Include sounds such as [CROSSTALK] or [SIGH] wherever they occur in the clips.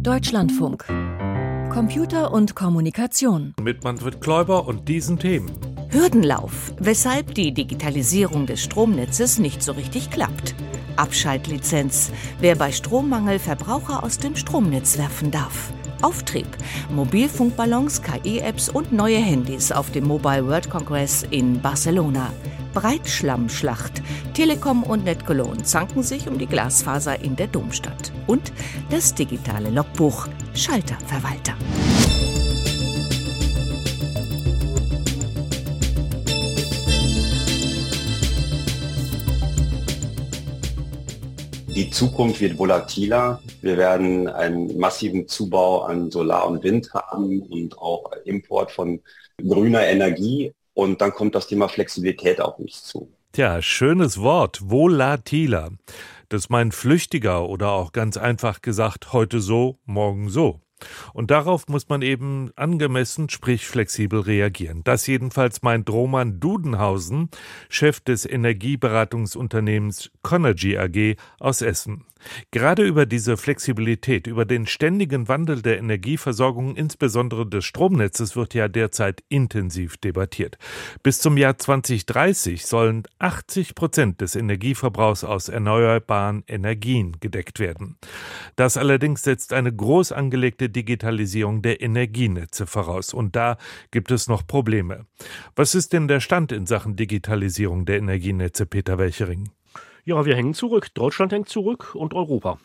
Deutschlandfunk. Computer und Kommunikation. Mit Manfred Kläuber und diesen Themen. Hürdenlauf, weshalb die Digitalisierung des Stromnetzes nicht so richtig klappt. Abschaltlizenz, wer bei Strommangel Verbraucher aus dem Stromnetz werfen darf. Auftrieb, Mobilfunkballons, KI-Apps und neue Handys auf dem Mobile World Congress in Barcelona. Breitschlammschlacht. Telekom und NetCologne zanken sich um die Glasfaser in der Domstadt. Und das digitale Logbuch Schalterverwalter. Die Zukunft wird volatiler. Wir werden einen massiven Zubau an Solar und Wind haben und auch Import von grüner Energie. Und dann kommt das Thema Flexibilität auf uns zu. Tja, schönes Wort, volatiler. Das meint flüchtiger oder auch ganz einfach gesagt, heute so, morgen so. Und darauf muss man eben angemessen, sprich flexibel reagieren. Das jedenfalls meint Roman Dudenhausen, Chef des Energieberatungsunternehmens Conergy AG aus Essen. Gerade über diese Flexibilität, über den ständigen Wandel der Energieversorgung, insbesondere des Stromnetzes, wird ja derzeit intensiv debattiert. Bis zum Jahr 2030 sollen 80 Prozent des Energieverbrauchs aus erneuerbaren Energien gedeckt werden. Das allerdings setzt eine groß angelegte Digitalisierung der Energienetze voraus. Und da gibt es noch Probleme. Was ist denn der Stand in Sachen Digitalisierung der Energienetze, Peter Welchering? Ja, wir hängen zurück. Deutschland hängt zurück und Europa.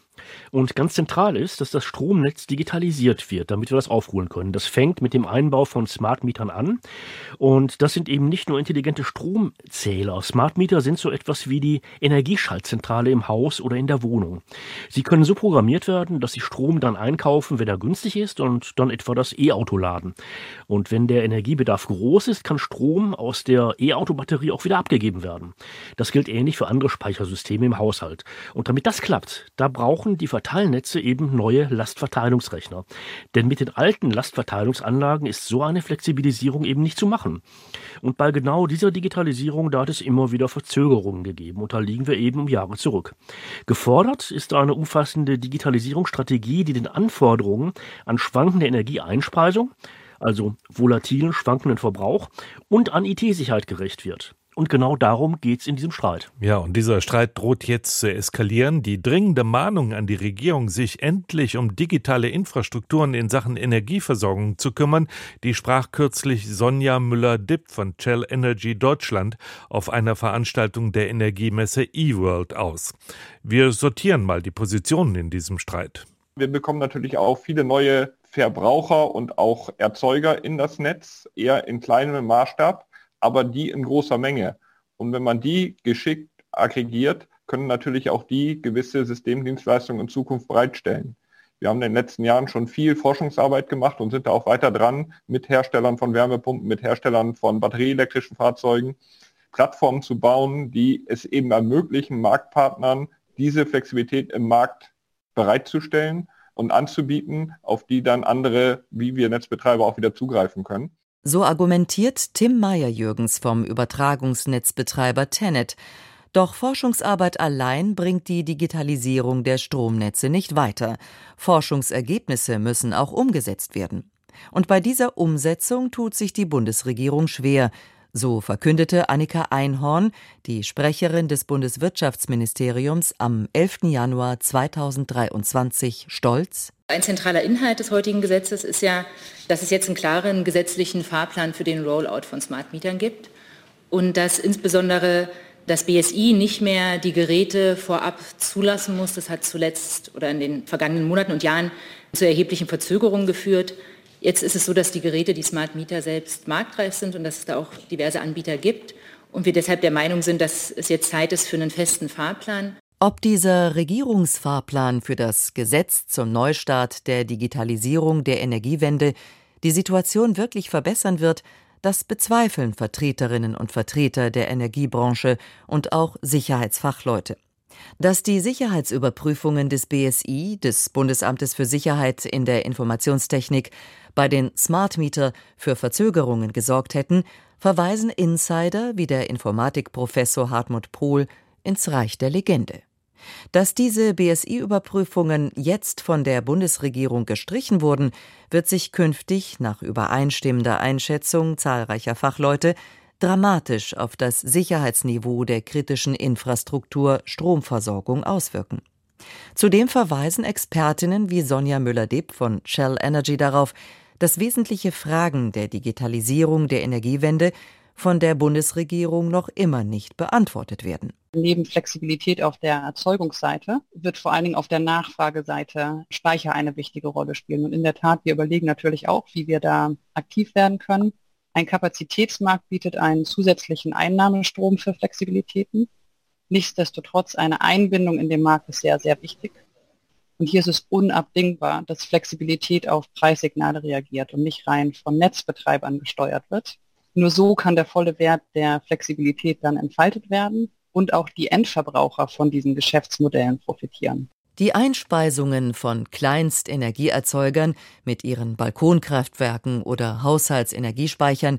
Und ganz zentral ist, dass das Stromnetz digitalisiert wird, damit wir das aufholen können. Das fängt mit dem Einbau von Smart Mietern an. Und das sind eben nicht nur intelligente Stromzähler. Smart Meter sind so etwas wie die Energieschaltzentrale im Haus oder in der Wohnung. Sie können so programmiert werden, dass sie Strom dann einkaufen, wenn er günstig ist und dann etwa das E-Auto laden. Und wenn der Energiebedarf groß ist, kann Strom aus der E-Auto-Batterie auch wieder abgegeben werden. Das gilt ähnlich für andere Speichersysteme im Haushalt. Und damit das klappt, da braucht brauchen die Verteilnetze eben neue Lastverteilungsrechner. Denn mit den alten Lastverteilungsanlagen ist so eine Flexibilisierung eben nicht zu machen. Und bei genau dieser Digitalisierung, da hat es immer wieder Verzögerungen gegeben. Und da liegen wir eben um Jahre zurück. Gefordert ist eine umfassende Digitalisierungsstrategie, die den Anforderungen an schwankende Energieeinspeisung, also volatilen, schwankenden Verbrauch und an IT-Sicherheit gerecht wird. Und genau darum geht's in diesem Streit. Ja, und dieser Streit droht jetzt zu eskalieren. Die dringende Mahnung an die Regierung, sich endlich um digitale Infrastrukturen in Sachen Energieversorgung zu kümmern, die sprach kürzlich Sonja Müller-Dipp von Shell Energy Deutschland auf einer Veranstaltung der Energiemesse eWorld aus. Wir sortieren mal die Positionen in diesem Streit. Wir bekommen natürlich auch viele neue Verbraucher und auch Erzeuger in das Netz, eher in kleinem Maßstab aber die in großer Menge. Und wenn man die geschickt aggregiert, können natürlich auch die gewisse Systemdienstleistungen in Zukunft bereitstellen. Wir haben in den letzten Jahren schon viel Forschungsarbeit gemacht und sind da auch weiter dran, mit Herstellern von Wärmepumpen, mit Herstellern von batterieelektrischen Fahrzeugen, Plattformen zu bauen, die es eben ermöglichen, Marktpartnern diese Flexibilität im Markt bereitzustellen und anzubieten, auf die dann andere, wie wir Netzbetreiber, auch wieder zugreifen können. So argumentiert Tim Meyer-Jürgens vom Übertragungsnetzbetreiber Tenet. Doch Forschungsarbeit allein bringt die Digitalisierung der Stromnetze nicht weiter. Forschungsergebnisse müssen auch umgesetzt werden. Und bei dieser Umsetzung tut sich die Bundesregierung schwer, so verkündete Annika Einhorn, die Sprecherin des Bundeswirtschaftsministeriums, am 11. Januar 2023 stolz. Ein zentraler Inhalt des heutigen Gesetzes ist ja, dass es jetzt einen klaren gesetzlichen Fahrplan für den Rollout von Smart Mietern gibt und dass insbesondere das BSI nicht mehr die Geräte vorab zulassen muss. Das hat zuletzt oder in den vergangenen Monaten und Jahren zu erheblichen Verzögerungen geführt. Jetzt ist es so, dass die Geräte, die Smart Meter selbst marktreif sind und dass es da auch diverse Anbieter gibt und wir deshalb der Meinung sind, dass es jetzt Zeit ist für einen festen Fahrplan. Ob dieser Regierungsfahrplan für das Gesetz zum Neustart der Digitalisierung der Energiewende die Situation wirklich verbessern wird, das bezweifeln Vertreterinnen und Vertreter der Energiebranche und auch Sicherheitsfachleute. Dass die Sicherheitsüberprüfungen des BSI, des Bundesamtes für Sicherheit in der Informationstechnik, bei den Smart Meter für Verzögerungen gesorgt hätten, verweisen Insider wie der Informatikprofessor Hartmut Pohl ins Reich der Legende. Dass diese BSI-Überprüfungen jetzt von der Bundesregierung gestrichen wurden, wird sich künftig nach übereinstimmender Einschätzung zahlreicher Fachleute dramatisch auf das Sicherheitsniveau der kritischen Infrastruktur Stromversorgung auswirken. Zudem verweisen Expertinnen wie Sonja Müller-Depp von Shell Energy darauf, dass wesentliche Fragen der Digitalisierung der Energiewende von der Bundesregierung noch immer nicht beantwortet werden. Neben Flexibilität auf der Erzeugungsseite wird vor allen Dingen auf der Nachfrageseite Speicher eine wichtige Rolle spielen. Und in der Tat, wir überlegen natürlich auch, wie wir da aktiv werden können. Ein Kapazitätsmarkt bietet einen zusätzlichen Einnahmestrom für Flexibilitäten. Nichtsdestotrotz eine Einbindung in den Markt ist sehr, sehr wichtig. Und hier ist es unabdingbar, dass Flexibilität auf Preissignale reagiert und nicht rein von Netzbetreibern gesteuert wird. Nur so kann der volle Wert der Flexibilität dann entfaltet werden und auch die Endverbraucher von diesen Geschäftsmodellen profitieren. Die Einspeisungen von Kleinstenergieerzeugern mit ihren Balkonkraftwerken oder Haushaltsenergiespeichern,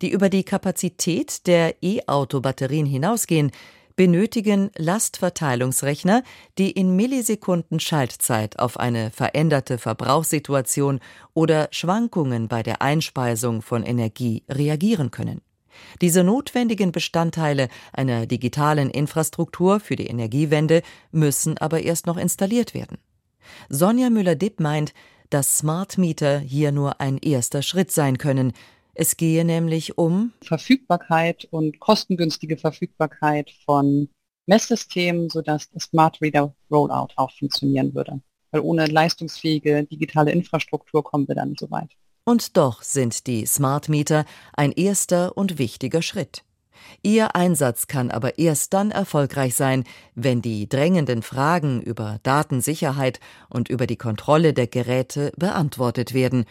die über die Kapazität der E-Auto-Batterien hinausgehen, benötigen Lastverteilungsrechner, die in Millisekunden Schaltzeit auf eine veränderte Verbrauchssituation oder Schwankungen bei der Einspeisung von Energie reagieren können. Diese notwendigen Bestandteile einer digitalen Infrastruktur für die Energiewende müssen aber erst noch installiert werden. Sonja Müller-Dipp meint, dass Smart Meter hier nur ein erster Schritt sein können, es gehe nämlich um Verfügbarkeit und kostengünstige Verfügbarkeit von Messsystemen, sodass das Smart Reader Rollout auch funktionieren würde. Weil ohne leistungsfähige digitale Infrastruktur kommen wir dann nicht so weit. Und doch sind die Smart Meter ein erster und wichtiger Schritt. Ihr Einsatz kann aber erst dann erfolgreich sein, wenn die drängenden Fragen über Datensicherheit und über die Kontrolle der Geräte beantwortet werden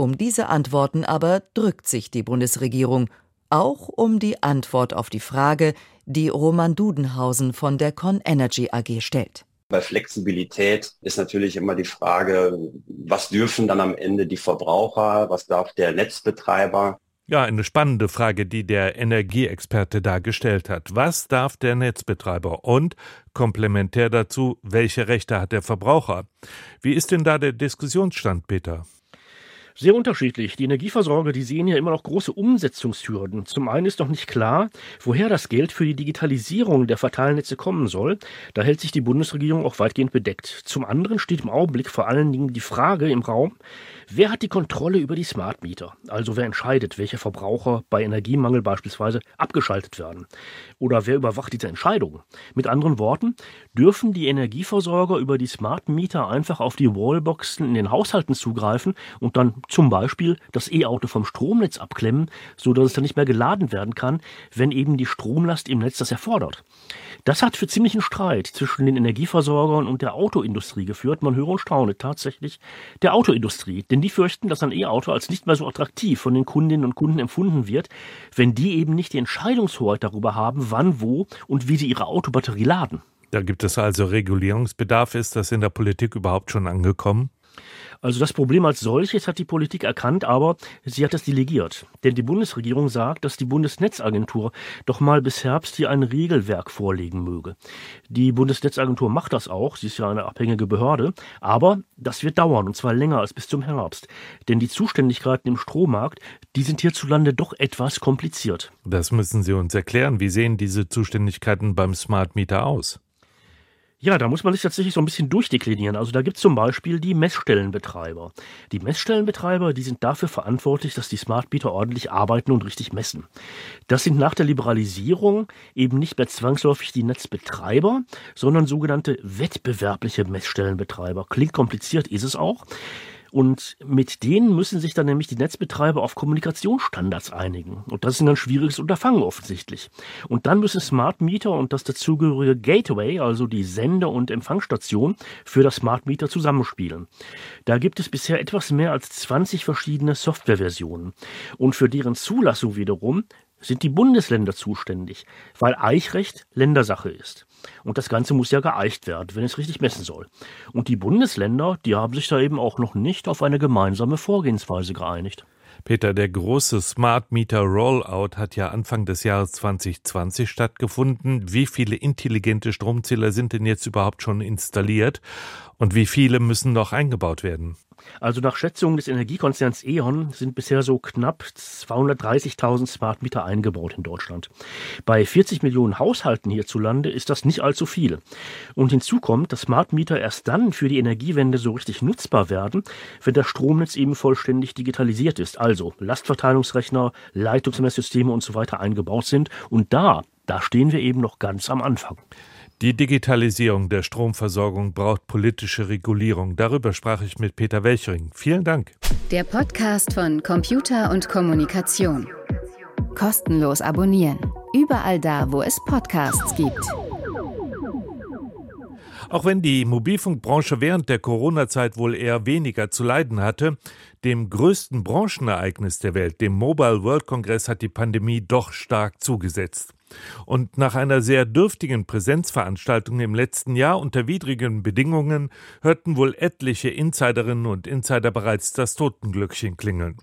um diese Antworten aber drückt sich die Bundesregierung, auch um die Antwort auf die Frage, die Roman Dudenhausen von der Con Energy AG stellt. Bei Flexibilität ist natürlich immer die Frage, was dürfen dann am Ende die Verbraucher, was darf der Netzbetreiber? Ja, eine spannende Frage, die der Energieexperte da gestellt hat. Was darf der Netzbetreiber? Und komplementär dazu, welche Rechte hat der Verbraucher? Wie ist denn da der Diskussionsstand, Peter? Sehr unterschiedlich. Die Energieversorger, die sehen ja immer noch große Umsetzungshürden. Zum einen ist noch nicht klar, woher das Geld für die Digitalisierung der Verteilnetze kommen soll. Da hält sich die Bundesregierung auch weitgehend bedeckt. Zum anderen steht im Augenblick vor allen Dingen die Frage im Raum, wer hat die Kontrolle über die Smart Meter? Also wer entscheidet, welche Verbraucher bei Energiemangel beispielsweise abgeschaltet werden? Oder wer überwacht diese Entscheidung? Mit anderen Worten, dürfen die Energieversorger über die Smart Meter einfach auf die Wallboxen in den Haushalten zugreifen und dann zum Beispiel das E-Auto vom Stromnetz abklemmen, so dass es dann nicht mehr geladen werden kann, wenn eben die Stromlast im Netz das erfordert. Das hat für ziemlichen Streit zwischen den Energieversorgern und der Autoindustrie geführt. Man höre und staune tatsächlich der Autoindustrie, denn die fürchten, dass ein E-Auto als nicht mehr so attraktiv von den Kundinnen und Kunden empfunden wird, wenn die eben nicht die Entscheidungshoheit darüber haben, wann, wo und wie sie ihre Autobatterie laden. Da gibt es also Regulierungsbedarf. Ist das in der Politik überhaupt schon angekommen? Also das Problem als solches hat die Politik erkannt, aber sie hat es delegiert. Denn die Bundesregierung sagt, dass die Bundesnetzagentur doch mal bis Herbst hier ein Regelwerk vorlegen möge. Die Bundesnetzagentur macht das auch, sie ist ja eine abhängige Behörde, aber das wird dauern und zwar länger als bis zum Herbst. Denn die Zuständigkeiten im Strommarkt, die sind hierzulande doch etwas kompliziert. Das müssen Sie uns erklären. Wie sehen diese Zuständigkeiten beim Smart Meter aus? Ja, da muss man sich tatsächlich so ein bisschen durchdeklinieren. Also da gibt es zum Beispiel die Messstellenbetreiber. Die Messstellenbetreiber, die sind dafür verantwortlich, dass die Smart Meter ordentlich arbeiten und richtig messen. Das sind nach der Liberalisierung eben nicht mehr zwangsläufig die Netzbetreiber, sondern sogenannte wettbewerbliche Messstellenbetreiber. Klingt kompliziert, ist es auch. Und mit denen müssen sich dann nämlich die Netzbetreiber auf Kommunikationsstandards einigen. Und das ist ein schwieriges Unterfangen offensichtlich. Und dann müssen Smart Meter und das dazugehörige Gateway, also die Sende- und Empfangsstation, für das Smart Meter zusammenspielen. Da gibt es bisher etwas mehr als 20 verschiedene Softwareversionen. Und für deren Zulassung wiederum sind die Bundesländer zuständig, weil Eichrecht Ländersache ist. Und das Ganze muss ja geeicht werden, wenn es richtig messen soll. Und die Bundesländer, die haben sich da eben auch noch nicht auf eine gemeinsame Vorgehensweise geeinigt. Peter, der große Smart Meter Rollout hat ja Anfang des Jahres 2020 stattgefunden. Wie viele intelligente Stromzähler sind denn jetzt überhaupt schon installiert und wie viele müssen noch eingebaut werden? Also nach Schätzungen des Energiekonzerns E.ON sind bisher so knapp 230.000 Smart Meter eingebaut in Deutschland. Bei 40 Millionen Haushalten hierzulande ist das nicht allzu viel. Und hinzu kommt, dass Smart Meter erst dann für die Energiewende so richtig nutzbar werden, wenn das Stromnetz eben vollständig digitalisiert ist. Also Lastverteilungsrechner, Leitungsmesssysteme und so weiter eingebaut sind. Und da, da stehen wir eben noch ganz am Anfang. Die Digitalisierung der Stromversorgung braucht politische Regulierung. Darüber sprach ich mit Peter Welchering. Vielen Dank. Der Podcast von Computer und Kommunikation. Kostenlos abonnieren. Überall da, wo es Podcasts gibt. Auch wenn die Mobilfunkbranche während der Corona-Zeit wohl eher weniger zu leiden hatte, dem größten Branchenereignis der Welt, dem Mobile World Congress, hat die Pandemie doch stark zugesetzt. Und nach einer sehr dürftigen Präsenzveranstaltung im letzten Jahr unter widrigen Bedingungen hörten wohl etliche Insiderinnen und Insider bereits das Totenglöckchen klingeln.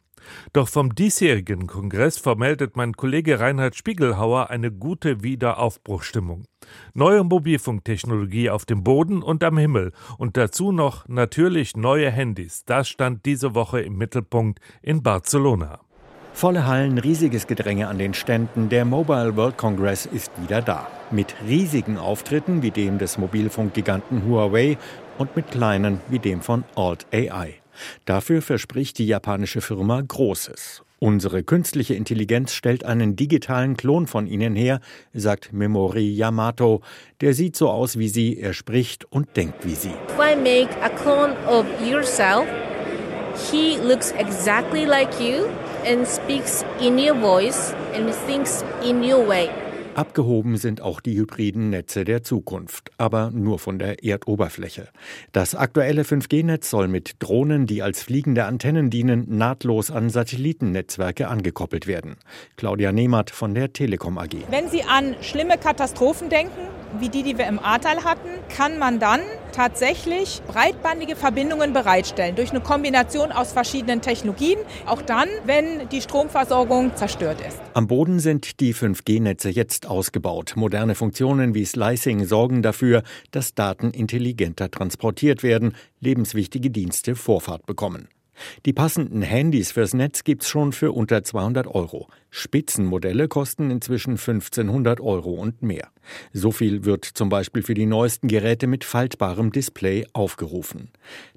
Doch vom diesjährigen Kongress vermeldet mein Kollege Reinhard Spiegelhauer eine gute Wiederaufbruchstimmung. Neue Mobilfunktechnologie auf dem Boden und am Himmel und dazu noch natürlich neue Handys. Das stand diese Woche im Mittelpunkt in Barcelona. Volle Hallen, riesiges Gedränge an den Ständen. Der Mobile World Congress ist wieder da. Mit riesigen Auftritten wie dem des Mobilfunkgiganten Huawei und mit kleinen wie dem von Alt AI. Dafür verspricht die japanische Firma Großes. Unsere künstliche Intelligenz stellt einen digitalen Klon von ihnen her, sagt Memori Yamato. Der sieht so aus wie sie, er spricht und denkt wie sie. If I make a clone of yourself, he looks exactly like you and speaks in your voice and thinks in your way. Abgehoben sind auch die hybriden Netze der Zukunft, aber nur von der Erdoberfläche. Das aktuelle 5G-Netz soll mit Drohnen, die als fliegende Antennen dienen, nahtlos an Satellitennetzwerke angekoppelt werden. Claudia Nehmert von der Telekom AG. Wenn Sie an schlimme Katastrophen denken, wie die, die wir im Ahrtal hatten, kann man dann tatsächlich breitbandige Verbindungen bereitstellen durch eine Kombination aus verschiedenen Technologien, auch dann, wenn die Stromversorgung zerstört ist. Am Boden sind die 5G-Netze jetzt ausgebaut. Moderne Funktionen wie Slicing sorgen dafür, dass Daten intelligenter transportiert werden, lebenswichtige Dienste Vorfahrt bekommen. Die passenden Handys fürs Netz gibt's schon für unter 200 Euro. Spitzenmodelle kosten inzwischen 1500 Euro und mehr. So viel wird zum Beispiel für die neuesten Geräte mit faltbarem Display aufgerufen.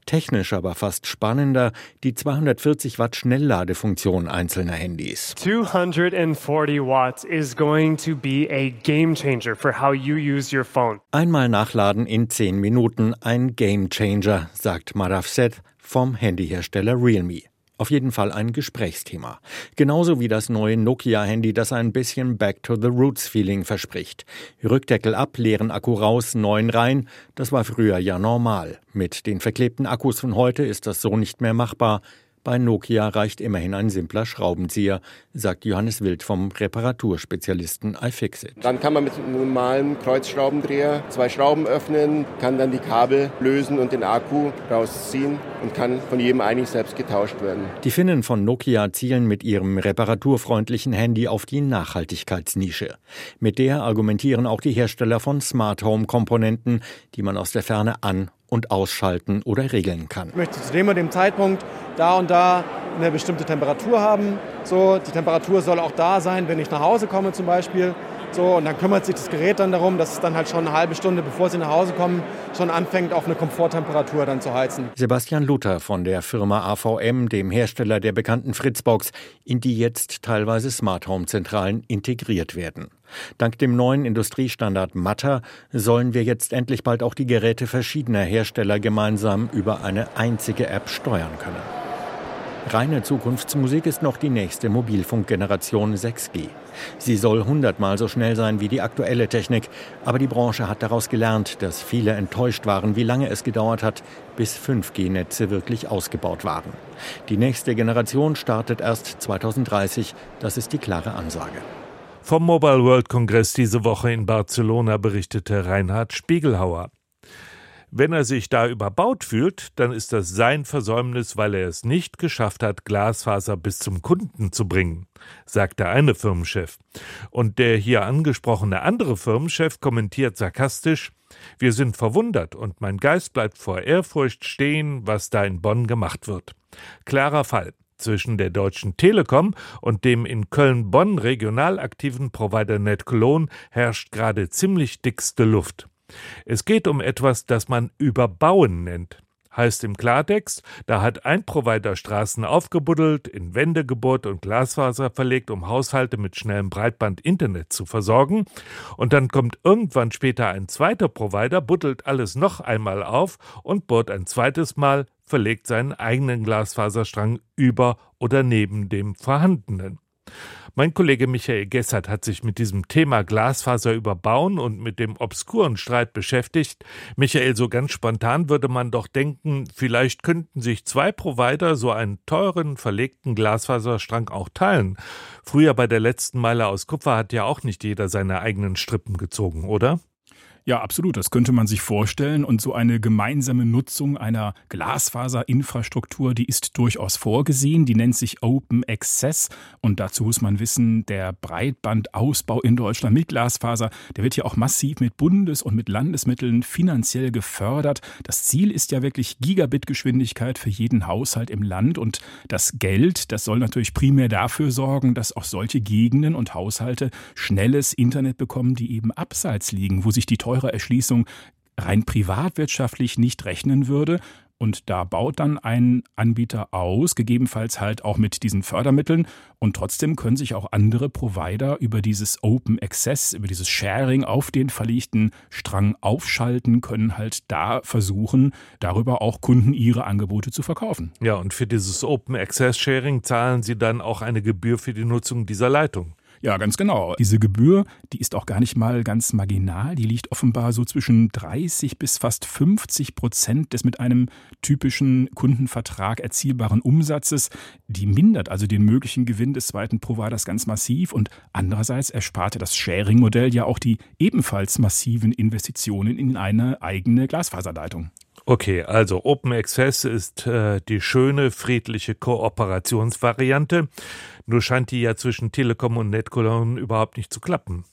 Technisch aber fast spannender die 240 Watt Schnellladefunktion einzelner Handys. 240 watts is going to be a game changer for how you use your phone. Einmal nachladen in 10 Minuten, ein Game Changer, sagt Marafset vom Handyhersteller Realme. Auf jeden Fall ein Gesprächsthema. Genauso wie das neue Nokia-Handy, das ein bisschen Back-to-the-Roots-Feeling verspricht. Rückdeckel ab, leeren Akku raus, neuen rein. Das war früher ja normal. Mit den verklebten Akkus von heute ist das so nicht mehr machbar. Bei Nokia reicht immerhin ein simpler Schraubenzieher, sagt Johannes Wild vom Reparaturspezialisten iFixit. Dann kann man mit einem normalen Kreuzschraubendreher zwei Schrauben öffnen, kann dann die Kabel lösen und den Akku rausziehen und kann von jedem eigentlich selbst getauscht werden. Die Finnen von Nokia zielen mit ihrem reparaturfreundlichen Handy auf die Nachhaltigkeitsnische. Mit der argumentieren auch die Hersteller von Smart Home Komponenten, die man aus der Ferne an und ausschalten oder regeln kann. Ich möchte zu dem und dem Zeitpunkt da und da eine bestimmte Temperatur haben. So, die Temperatur soll auch da sein, wenn ich nach Hause komme zum Beispiel. So, und dann kümmert sich das Gerät dann darum, dass es dann halt schon eine halbe Stunde, bevor sie nach Hause kommen, schon anfängt, auf eine Komforttemperatur dann zu heizen. Sebastian Luther von der Firma AVM, dem Hersteller der bekannten Fritzbox, in die jetzt teilweise Smart Home Zentralen integriert werden. Dank dem neuen Industriestandard Matter sollen wir jetzt endlich bald auch die Geräte verschiedener Hersteller gemeinsam über eine einzige App steuern können. Reine Zukunftsmusik ist noch die nächste Mobilfunkgeneration 6G. Sie soll hundertmal so schnell sein wie die aktuelle Technik, aber die Branche hat daraus gelernt, dass viele enttäuscht waren, wie lange es gedauert hat, bis 5G-Netze wirklich ausgebaut waren. Die nächste Generation startet erst 2030, das ist die klare Ansage. Vom Mobile World Congress diese Woche in Barcelona berichtete Reinhard Spiegelhauer. Wenn er sich da überbaut fühlt, dann ist das sein Versäumnis, weil er es nicht geschafft hat, Glasfaser bis zum Kunden zu bringen, sagt der eine Firmenchef. Und der hier angesprochene andere Firmenchef kommentiert sarkastisch, wir sind verwundert und mein Geist bleibt vor Ehrfurcht stehen, was da in Bonn gemacht wird. Klarer Fall. Zwischen der Deutschen Telekom und dem in Köln-Bonn regional aktiven Provider NetCologne herrscht gerade ziemlich dickste Luft. Es geht um etwas, das man Überbauen nennt. Heißt im Klartext, da hat ein Provider Straßen aufgebuddelt, in Wände gebohrt und Glasfaser verlegt, um Haushalte mit schnellem Breitband-Internet zu versorgen. Und dann kommt irgendwann später ein zweiter Provider, buddelt alles noch einmal auf und bohrt ein zweites Mal, verlegt seinen eigenen Glasfaserstrang über oder neben dem vorhandenen. Mein Kollege Michael Gessert hat sich mit diesem Thema Glasfaser überbauen und mit dem obskuren Streit beschäftigt. Michael, so ganz spontan würde man doch denken, vielleicht könnten sich zwei Provider so einen teuren verlegten Glasfaserstrang auch teilen. Früher bei der letzten Meile aus Kupfer hat ja auch nicht jeder seine eigenen Strippen gezogen, oder? Ja, absolut. Das könnte man sich vorstellen. Und so eine gemeinsame Nutzung einer Glasfaserinfrastruktur, die ist durchaus vorgesehen. Die nennt sich Open Access. Und dazu muss man wissen, der Breitbandausbau in Deutschland mit Glasfaser, der wird ja auch massiv mit Bundes- und mit Landesmitteln finanziell gefördert. Das Ziel ist ja wirklich Gigabit-Geschwindigkeit für jeden Haushalt im Land. Und das Geld, das soll natürlich primär dafür sorgen, dass auch solche Gegenden und Haushalte schnelles Internet bekommen, die eben abseits liegen, wo sich die teure teure Erschließung rein privatwirtschaftlich nicht rechnen würde. Und da baut dann ein Anbieter aus, gegebenenfalls halt auch mit diesen Fördermitteln. Und trotzdem können sich auch andere Provider über dieses Open Access, über dieses Sharing auf den verlegten Strang aufschalten, können halt da versuchen, darüber auch Kunden ihre Angebote zu verkaufen. Ja, und für dieses Open Access Sharing zahlen sie dann auch eine Gebühr für die Nutzung dieser Leitung. Ja, ganz genau. Diese Gebühr, die ist auch gar nicht mal ganz marginal. Die liegt offenbar so zwischen 30 bis fast 50 Prozent des mit einem typischen Kundenvertrag erzielbaren Umsatzes. Die mindert also den möglichen Gewinn des zweiten Providers ganz massiv und andererseits ersparte das Sharing-Modell ja auch die ebenfalls massiven Investitionen in eine eigene Glasfaserleitung. Okay, also Open Access ist äh, die schöne, friedliche Kooperationsvariante. Nur scheint die ja zwischen Telekom und NetCologne überhaupt nicht zu klappen.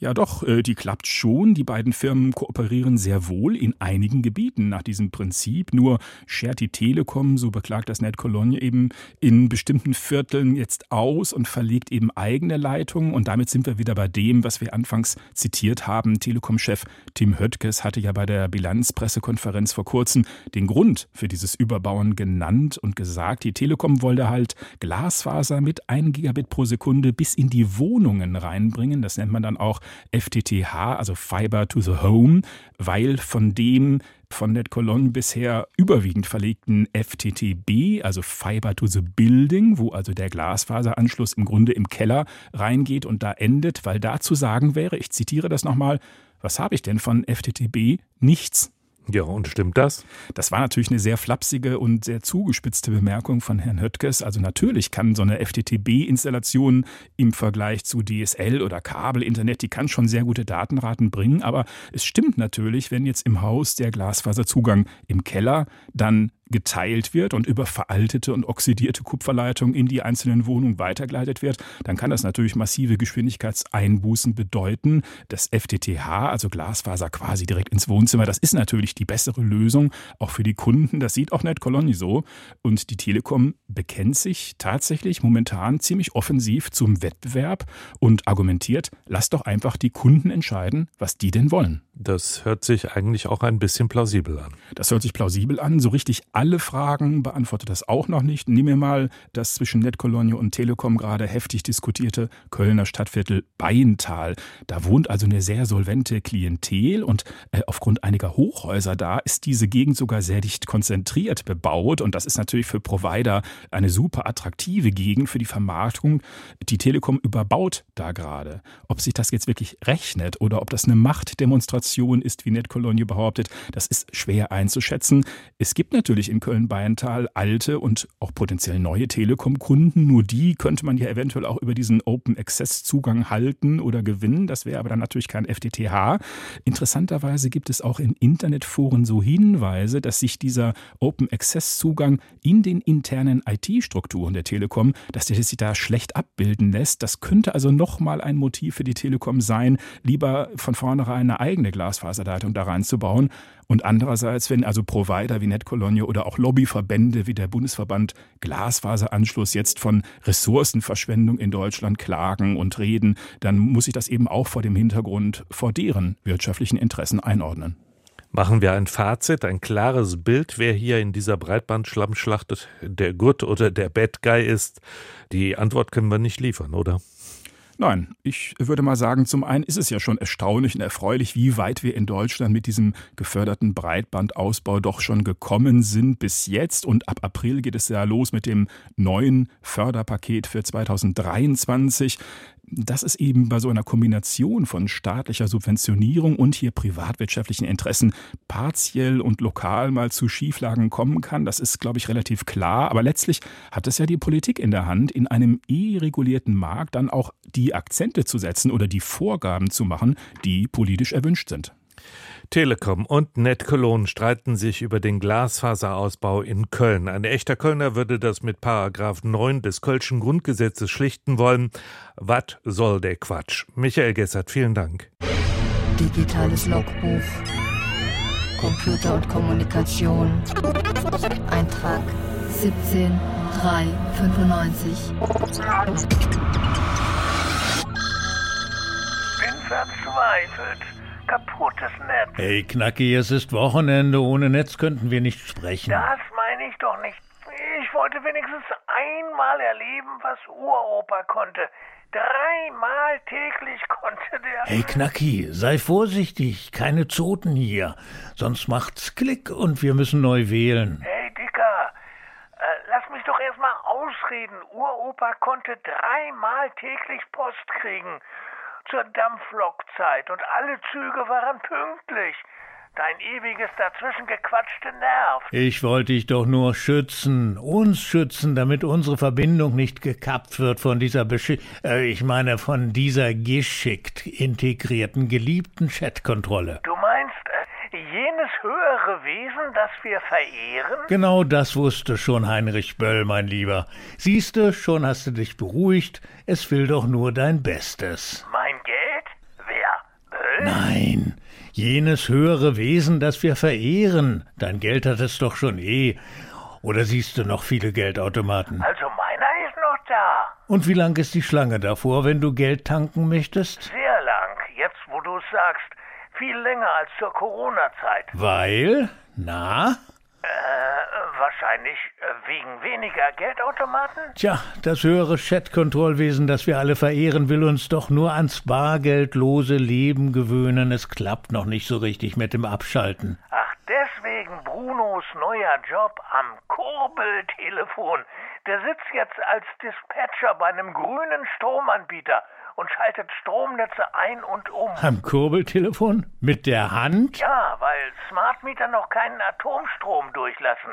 Ja, doch, äh, die klappt schon. Die beiden Firmen kooperieren sehr wohl in einigen Gebieten nach diesem Prinzip. Nur schert die Telekom, so beklagt das Net Cologne eben, in bestimmten Vierteln jetzt aus und verlegt eben eigene Leitungen. Und damit sind wir wieder bei dem, was wir anfangs zitiert haben. Telekom-Chef Tim Höttges hatte ja bei der Bilanzpressekonferenz vor kurzem den Grund für dieses Überbauen genannt und gesagt, die Telekom wollte halt Glasfaser mit 1 Gigabit pro Sekunde bis in die Wohnungen reinbringen. Das nennt man dann auch FTTH, also Fiber to the Home, weil von dem von NetCologne bisher überwiegend verlegten FTTB, also Fiber to the Building, wo also der Glasfaseranschluss im Grunde im Keller reingeht und da endet, weil da zu sagen wäre, ich zitiere das nochmal, was habe ich denn von FTTB? Nichts. Ja, und stimmt das? Das war natürlich eine sehr flapsige und sehr zugespitzte Bemerkung von Herrn Höttges. Also natürlich kann so eine FTTB-Installation im Vergleich zu DSL oder Kabelinternet, die kann schon sehr gute Datenraten bringen, aber es stimmt natürlich, wenn jetzt im Haus der Glasfaserzugang im Keller dann geteilt wird und über veraltete und oxidierte Kupferleitungen in die einzelnen Wohnungen weitergeleitet wird, dann kann das natürlich massive Geschwindigkeitseinbußen bedeuten. Das FTTH, also Glasfaser quasi direkt ins Wohnzimmer, das ist natürlich die bessere Lösung, auch für die Kunden. Das sieht auch NetColony so. Und die Telekom bekennt sich tatsächlich momentan ziemlich offensiv zum Wettbewerb und argumentiert, lasst doch einfach die Kunden entscheiden, was die denn wollen. Das hört sich eigentlich auch ein bisschen plausibel an. Das hört sich plausibel an. So richtig alle Fragen beantwortet das auch noch nicht. Nehmen wir mal das zwischen NetCologne und Telekom gerade heftig diskutierte Kölner Stadtviertel Beintal. Da wohnt also eine sehr solvente Klientel und äh, aufgrund einiger Hochhäuser da ist diese Gegend sogar sehr dicht konzentriert bebaut und das ist natürlich für Provider eine super attraktive Gegend für die Vermarktung. Die Telekom überbaut da gerade. Ob sich das jetzt wirklich rechnet oder ob das eine Machtdemonstration ist, wie NetCologne behauptet, das ist schwer einzuschätzen. Es gibt natürlich in Köln-Bayental alte und auch potenziell neue Telekom-Kunden. Nur die könnte man ja eventuell auch über diesen Open Access-Zugang halten oder gewinnen. Das wäre aber dann natürlich kein FTTH. Interessanterweise gibt es auch in Internetforen so Hinweise, dass sich dieser Open Access-Zugang in den internen IT-Strukturen der Telekom, dass der sich da schlecht abbilden lässt. Das könnte also nochmal ein Motiv für die Telekom sein, lieber von vornherein eine eigene Glasfaserleitung da reinzubauen. Und andererseits, wenn also Provider wie NetCologne oder auch Lobbyverbände wie der Bundesverband Glasfaseranschluss jetzt von Ressourcenverschwendung in Deutschland klagen und reden, dann muss ich das eben auch vor dem Hintergrund vor deren wirtschaftlichen Interessen einordnen. Machen wir ein Fazit, ein klares Bild, wer hier in dieser Breitbandschlammschlacht der Good oder der Bad Guy ist. Die Antwort können wir nicht liefern, oder? Nein, ich würde mal sagen, zum einen ist es ja schon erstaunlich und erfreulich, wie weit wir in Deutschland mit diesem geförderten Breitbandausbau doch schon gekommen sind bis jetzt. Und ab April geht es ja los mit dem neuen Förderpaket für 2023 dass es eben bei so einer Kombination von staatlicher Subventionierung und hier privatwirtschaftlichen Interessen partiell und lokal mal zu Schieflagen kommen kann, das ist, glaube ich, relativ klar. Aber letztlich hat es ja die Politik in der Hand, in einem eh regulierten Markt dann auch die Akzente zu setzen oder die Vorgaben zu machen, die politisch erwünscht sind. Telekom und NetCologne streiten sich über den Glasfaserausbau in Köln. Ein echter Kölner würde das mit Paragraph 9 des Kölschen Grundgesetzes schlichten wollen. Was soll der Quatsch? Michael Gessert, vielen Dank. Digitales Logbuch. Computer und Kommunikation. Eintrag 17395. Bin verzweifelt kaputtes Netz. Hey Knacki, es ist Wochenende. Ohne Netz könnten wir nicht sprechen. Das meine ich doch nicht. Ich wollte wenigstens einmal erleben, was Uropa konnte. Dreimal täglich [LAUGHS] konnte der. Hey Knacki, sei vorsichtig. Keine Zoten hier. Sonst macht's Klick und wir müssen neu wählen. Hey Dicker, äh, lass mich doch erstmal ausreden. Uropa konnte dreimal täglich Post kriegen zur Dampflokzeit und alle Züge waren pünktlich. Dein ewiges Dazwischengequatschte nervt. Ich wollte dich doch nur schützen, uns schützen, damit unsere Verbindung nicht gekappt wird von dieser Beschi äh, ich meine von dieser geschickt integrierten geliebten Chatkontrolle. Du meinst äh, jenes höhere Wesen, das wir verehren? Genau das wusste schon Heinrich Böll, mein Lieber. Siehste, schon hast du dich beruhigt. Es will doch nur dein Bestes. Mein Geld? Wer? Böll? Nein, jenes höhere Wesen, das wir verehren. Dein Geld hat es doch schon eh. Oder siehst du noch viele Geldautomaten? Also meiner ist noch da. Und wie lang ist die Schlange davor, wenn du Geld tanken möchtest? Sehr lang, jetzt wo du es sagst. Viel länger als zur Corona-Zeit. Weil? Na? Äh, wahrscheinlich äh, wegen weniger Geldautomaten? Tja, das höhere Chat-Kontrollwesen, das wir alle verehren, will uns doch nur ans bargeldlose Leben gewöhnen. Es klappt noch nicht so richtig mit dem Abschalten. Ach, deswegen Brunos neuer Job am Kurbeltelefon. Der sitzt jetzt als Dispatcher bei einem grünen Stromanbieter und schaltet Stromnetze ein und um. Am Kurbeltelefon? Mit der Hand? Ja, weil Smartmeter noch keinen Atomstrom durchlassen.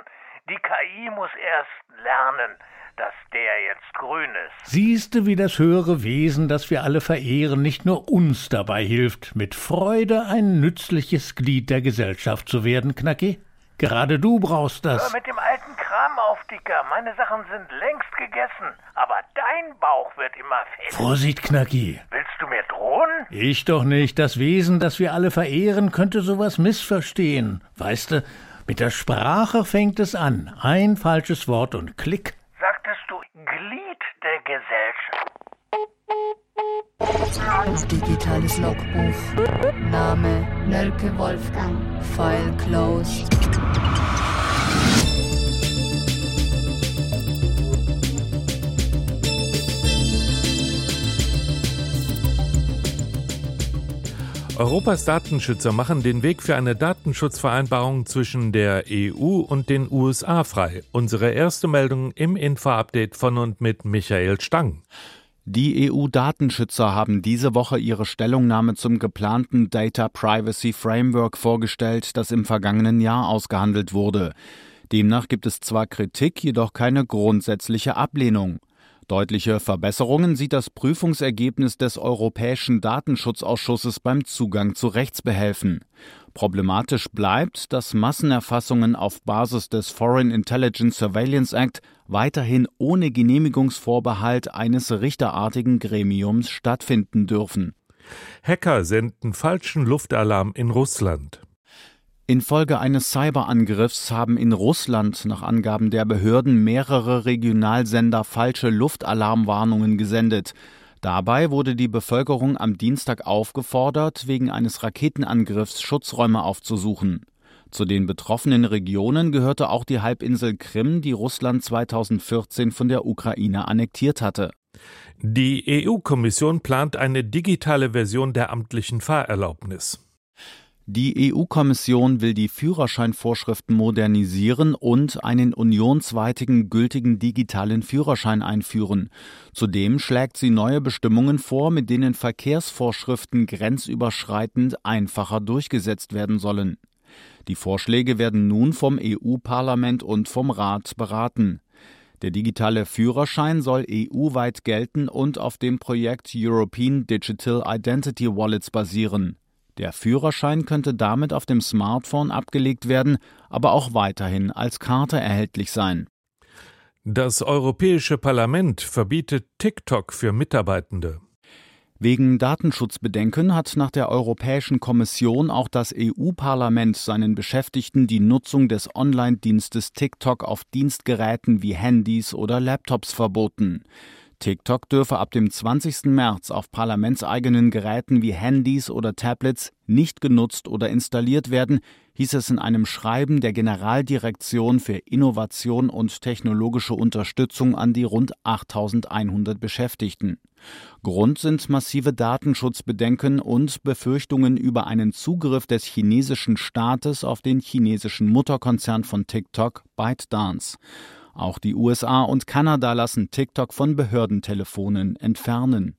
Die KI muss erst lernen, dass der jetzt grün ist. Siehste, wie das höhere Wesen, das wir alle verehren, nicht nur uns dabei hilft, mit Freude ein nützliches Glied der Gesellschaft zu werden, Knacki? Gerade du brauchst das. Hör mit dem alten Kram auf, Dicker. Meine Sachen sind längst gegessen. Aber dein Bauch wird immer fett. Vorsicht, Knacki. Willst du mir drohen? Ich doch nicht. Das Wesen, das wir alle verehren, könnte sowas missverstehen. Weißt du, mit der Sprache fängt es an. Ein falsches Wort und klick. Sagtest du Glied der Gesellschaft? Digitales Logbuch. Name Nölke Wolfgang. File closed. Europas Datenschützer machen den Weg für eine Datenschutzvereinbarung zwischen der EU und den USA frei. Unsere erste Meldung im Info-Update von und mit Michael Stang. Die EU-Datenschützer haben diese Woche ihre Stellungnahme zum geplanten Data Privacy Framework vorgestellt, das im vergangenen Jahr ausgehandelt wurde. Demnach gibt es zwar Kritik, jedoch keine grundsätzliche Ablehnung. Deutliche Verbesserungen sieht das Prüfungsergebnis des Europäischen Datenschutzausschusses beim Zugang zu Rechtsbehelfen. Problematisch bleibt, dass Massenerfassungen auf Basis des Foreign Intelligence Surveillance Act weiterhin ohne Genehmigungsvorbehalt eines richterartigen Gremiums stattfinden dürfen. Hacker senden falschen Luftalarm in Russland. Infolge eines Cyberangriffs haben in Russland nach Angaben der Behörden mehrere Regionalsender falsche Luftalarmwarnungen gesendet. Dabei wurde die Bevölkerung am Dienstag aufgefordert, wegen eines Raketenangriffs Schutzräume aufzusuchen. Zu den betroffenen Regionen gehörte auch die Halbinsel Krim, die Russland 2014 von der Ukraine annektiert hatte. Die EU-Kommission plant eine digitale Version der amtlichen Fahrerlaubnis. Die EU-Kommission will die Führerscheinvorschriften modernisieren und einen unionsweitigen gültigen digitalen Führerschein einführen. Zudem schlägt sie neue Bestimmungen vor, mit denen Verkehrsvorschriften grenzüberschreitend einfacher durchgesetzt werden sollen. Die Vorschläge werden nun vom EU-Parlament und vom Rat beraten. Der digitale Führerschein soll EU-weit gelten und auf dem Projekt European Digital Identity Wallets basieren. Der Führerschein könnte damit auf dem Smartphone abgelegt werden, aber auch weiterhin als Karte erhältlich sein. Das Europäische Parlament verbietet TikTok für Mitarbeitende. Wegen Datenschutzbedenken hat nach der Europäischen Kommission auch das EU-Parlament seinen Beschäftigten die Nutzung des Online-Dienstes TikTok auf Dienstgeräten wie Handys oder Laptops verboten. TikTok dürfe ab dem 20. März auf parlamentseigenen Geräten wie Handys oder Tablets nicht genutzt oder installiert werden, hieß es in einem Schreiben der Generaldirektion für Innovation und technologische Unterstützung an die rund 8100 Beschäftigten. Grund sind massive Datenschutzbedenken und Befürchtungen über einen Zugriff des chinesischen Staates auf den chinesischen Mutterkonzern von TikTok, ByteDance. Auch die USA und Kanada lassen TikTok von Behördentelefonen entfernen.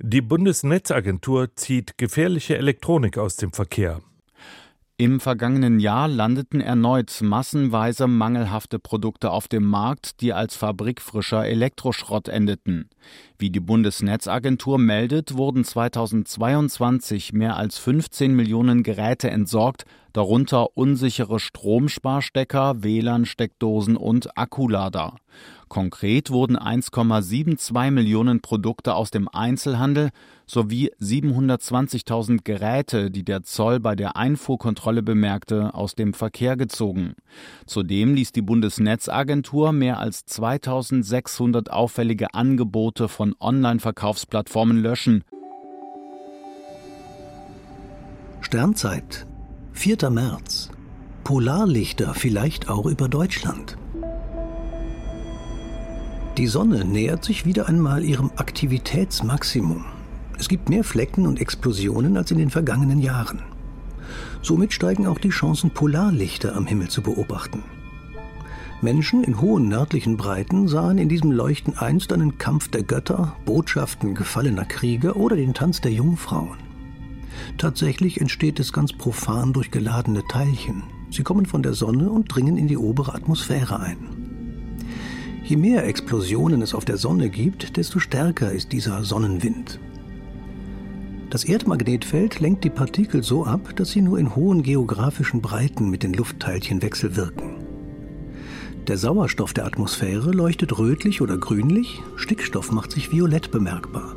Die Bundesnetzagentur zieht gefährliche Elektronik aus dem Verkehr. Im vergangenen Jahr landeten erneut massenweise mangelhafte Produkte auf dem Markt, die als fabrikfrischer Elektroschrott endeten. Wie die Bundesnetzagentur meldet, wurden 2022 mehr als 15 Millionen Geräte entsorgt, darunter unsichere Stromsparstecker, WLAN-Steckdosen und Akkulader. Konkret wurden 1,72 Millionen Produkte aus dem Einzelhandel sowie 720.000 Geräte, die der Zoll bei der Einfuhrkontrolle bemerkte, aus dem Verkehr gezogen. Zudem ließ die Bundesnetzagentur mehr als 2600 auffällige Angebote von Online-Verkaufsplattformen löschen. Sternzeit, 4. März. Polarlichter vielleicht auch über Deutschland. Die Sonne nähert sich wieder einmal ihrem Aktivitätsmaximum. Es gibt mehr Flecken und Explosionen als in den vergangenen Jahren. Somit steigen auch die Chancen, Polarlichter am Himmel zu beobachten. Menschen in hohen nördlichen Breiten sahen in diesem Leuchten einst einen Kampf der Götter, Botschaften gefallener Krieger oder den Tanz der Jungfrauen. Tatsächlich entsteht es ganz profan durch geladene Teilchen. Sie kommen von der Sonne und dringen in die obere Atmosphäre ein. Je mehr Explosionen es auf der Sonne gibt, desto stärker ist dieser Sonnenwind. Das Erdmagnetfeld lenkt die Partikel so ab, dass sie nur in hohen geografischen Breiten mit den Luftteilchen wechselwirken. Der Sauerstoff der Atmosphäre leuchtet rötlich oder grünlich, Stickstoff macht sich violett bemerkbar.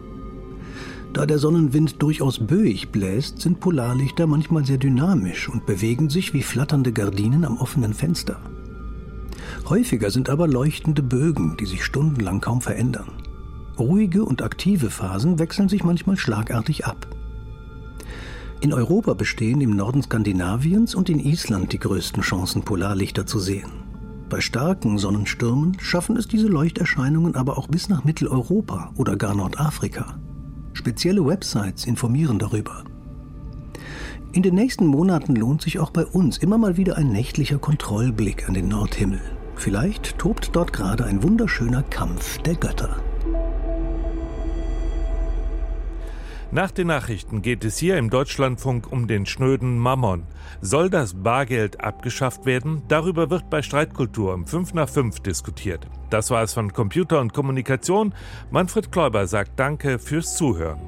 Da der Sonnenwind durchaus böig bläst, sind Polarlichter manchmal sehr dynamisch und bewegen sich wie flatternde Gardinen am offenen Fenster. Häufiger sind aber leuchtende Bögen, die sich stundenlang kaum verändern. Ruhige und aktive Phasen wechseln sich manchmal schlagartig ab. In Europa bestehen im Norden Skandinaviens und in Island die größten Chancen, Polarlichter zu sehen. Bei starken Sonnenstürmen schaffen es diese Leuchterscheinungen aber auch bis nach Mitteleuropa oder gar Nordafrika. Spezielle Websites informieren darüber. In den nächsten Monaten lohnt sich auch bei uns immer mal wieder ein nächtlicher Kontrollblick an den Nordhimmel. Vielleicht tobt dort gerade ein wunderschöner Kampf der Götter. Nach den Nachrichten geht es hier im Deutschlandfunk um den schnöden Mammon. Soll das Bargeld abgeschafft werden? Darüber wird bei Streitkultur um 5 nach 5 diskutiert. Das war es von Computer und Kommunikation. Manfred Kläuber sagt Danke fürs Zuhören.